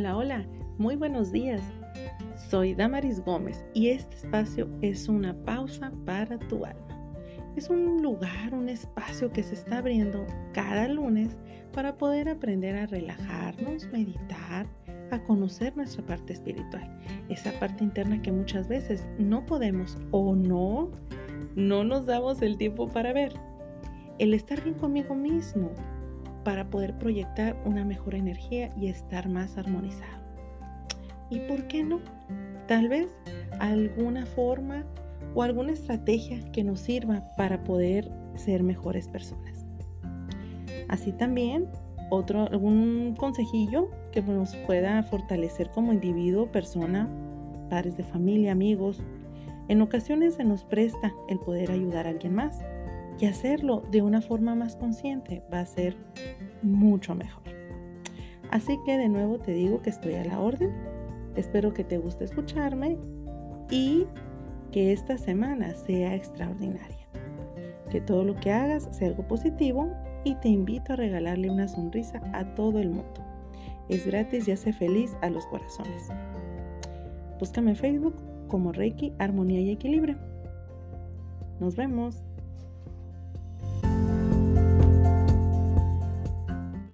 Hola, hola, muy buenos días. Soy Damaris Gómez y este espacio es una pausa para tu alma. Es un lugar, un espacio que se está abriendo cada lunes para poder aprender a relajarnos, meditar, a conocer nuestra parte espiritual, esa parte interna que muchas veces no podemos o no, no nos damos el tiempo para ver. El estar bien conmigo mismo, para poder proyectar una mejor energía y estar más armonizado. ¿Y por qué no? Tal vez alguna forma o alguna estrategia que nos sirva para poder ser mejores personas. Así también, otro algún consejillo que nos pueda fortalecer como individuo, persona, padres de familia, amigos. En ocasiones se nos presta el poder ayudar a alguien más y hacerlo de una forma más consciente va a ser mucho mejor. Así que de nuevo te digo que estoy a la orden. Espero que te guste escucharme y que esta semana sea extraordinaria. Que todo lo que hagas sea algo positivo y te invito a regalarle una sonrisa a todo el mundo. Es gratis y hace feliz a los corazones. Búscame en Facebook como Reiki, Armonía y Equilibrio. Nos vemos.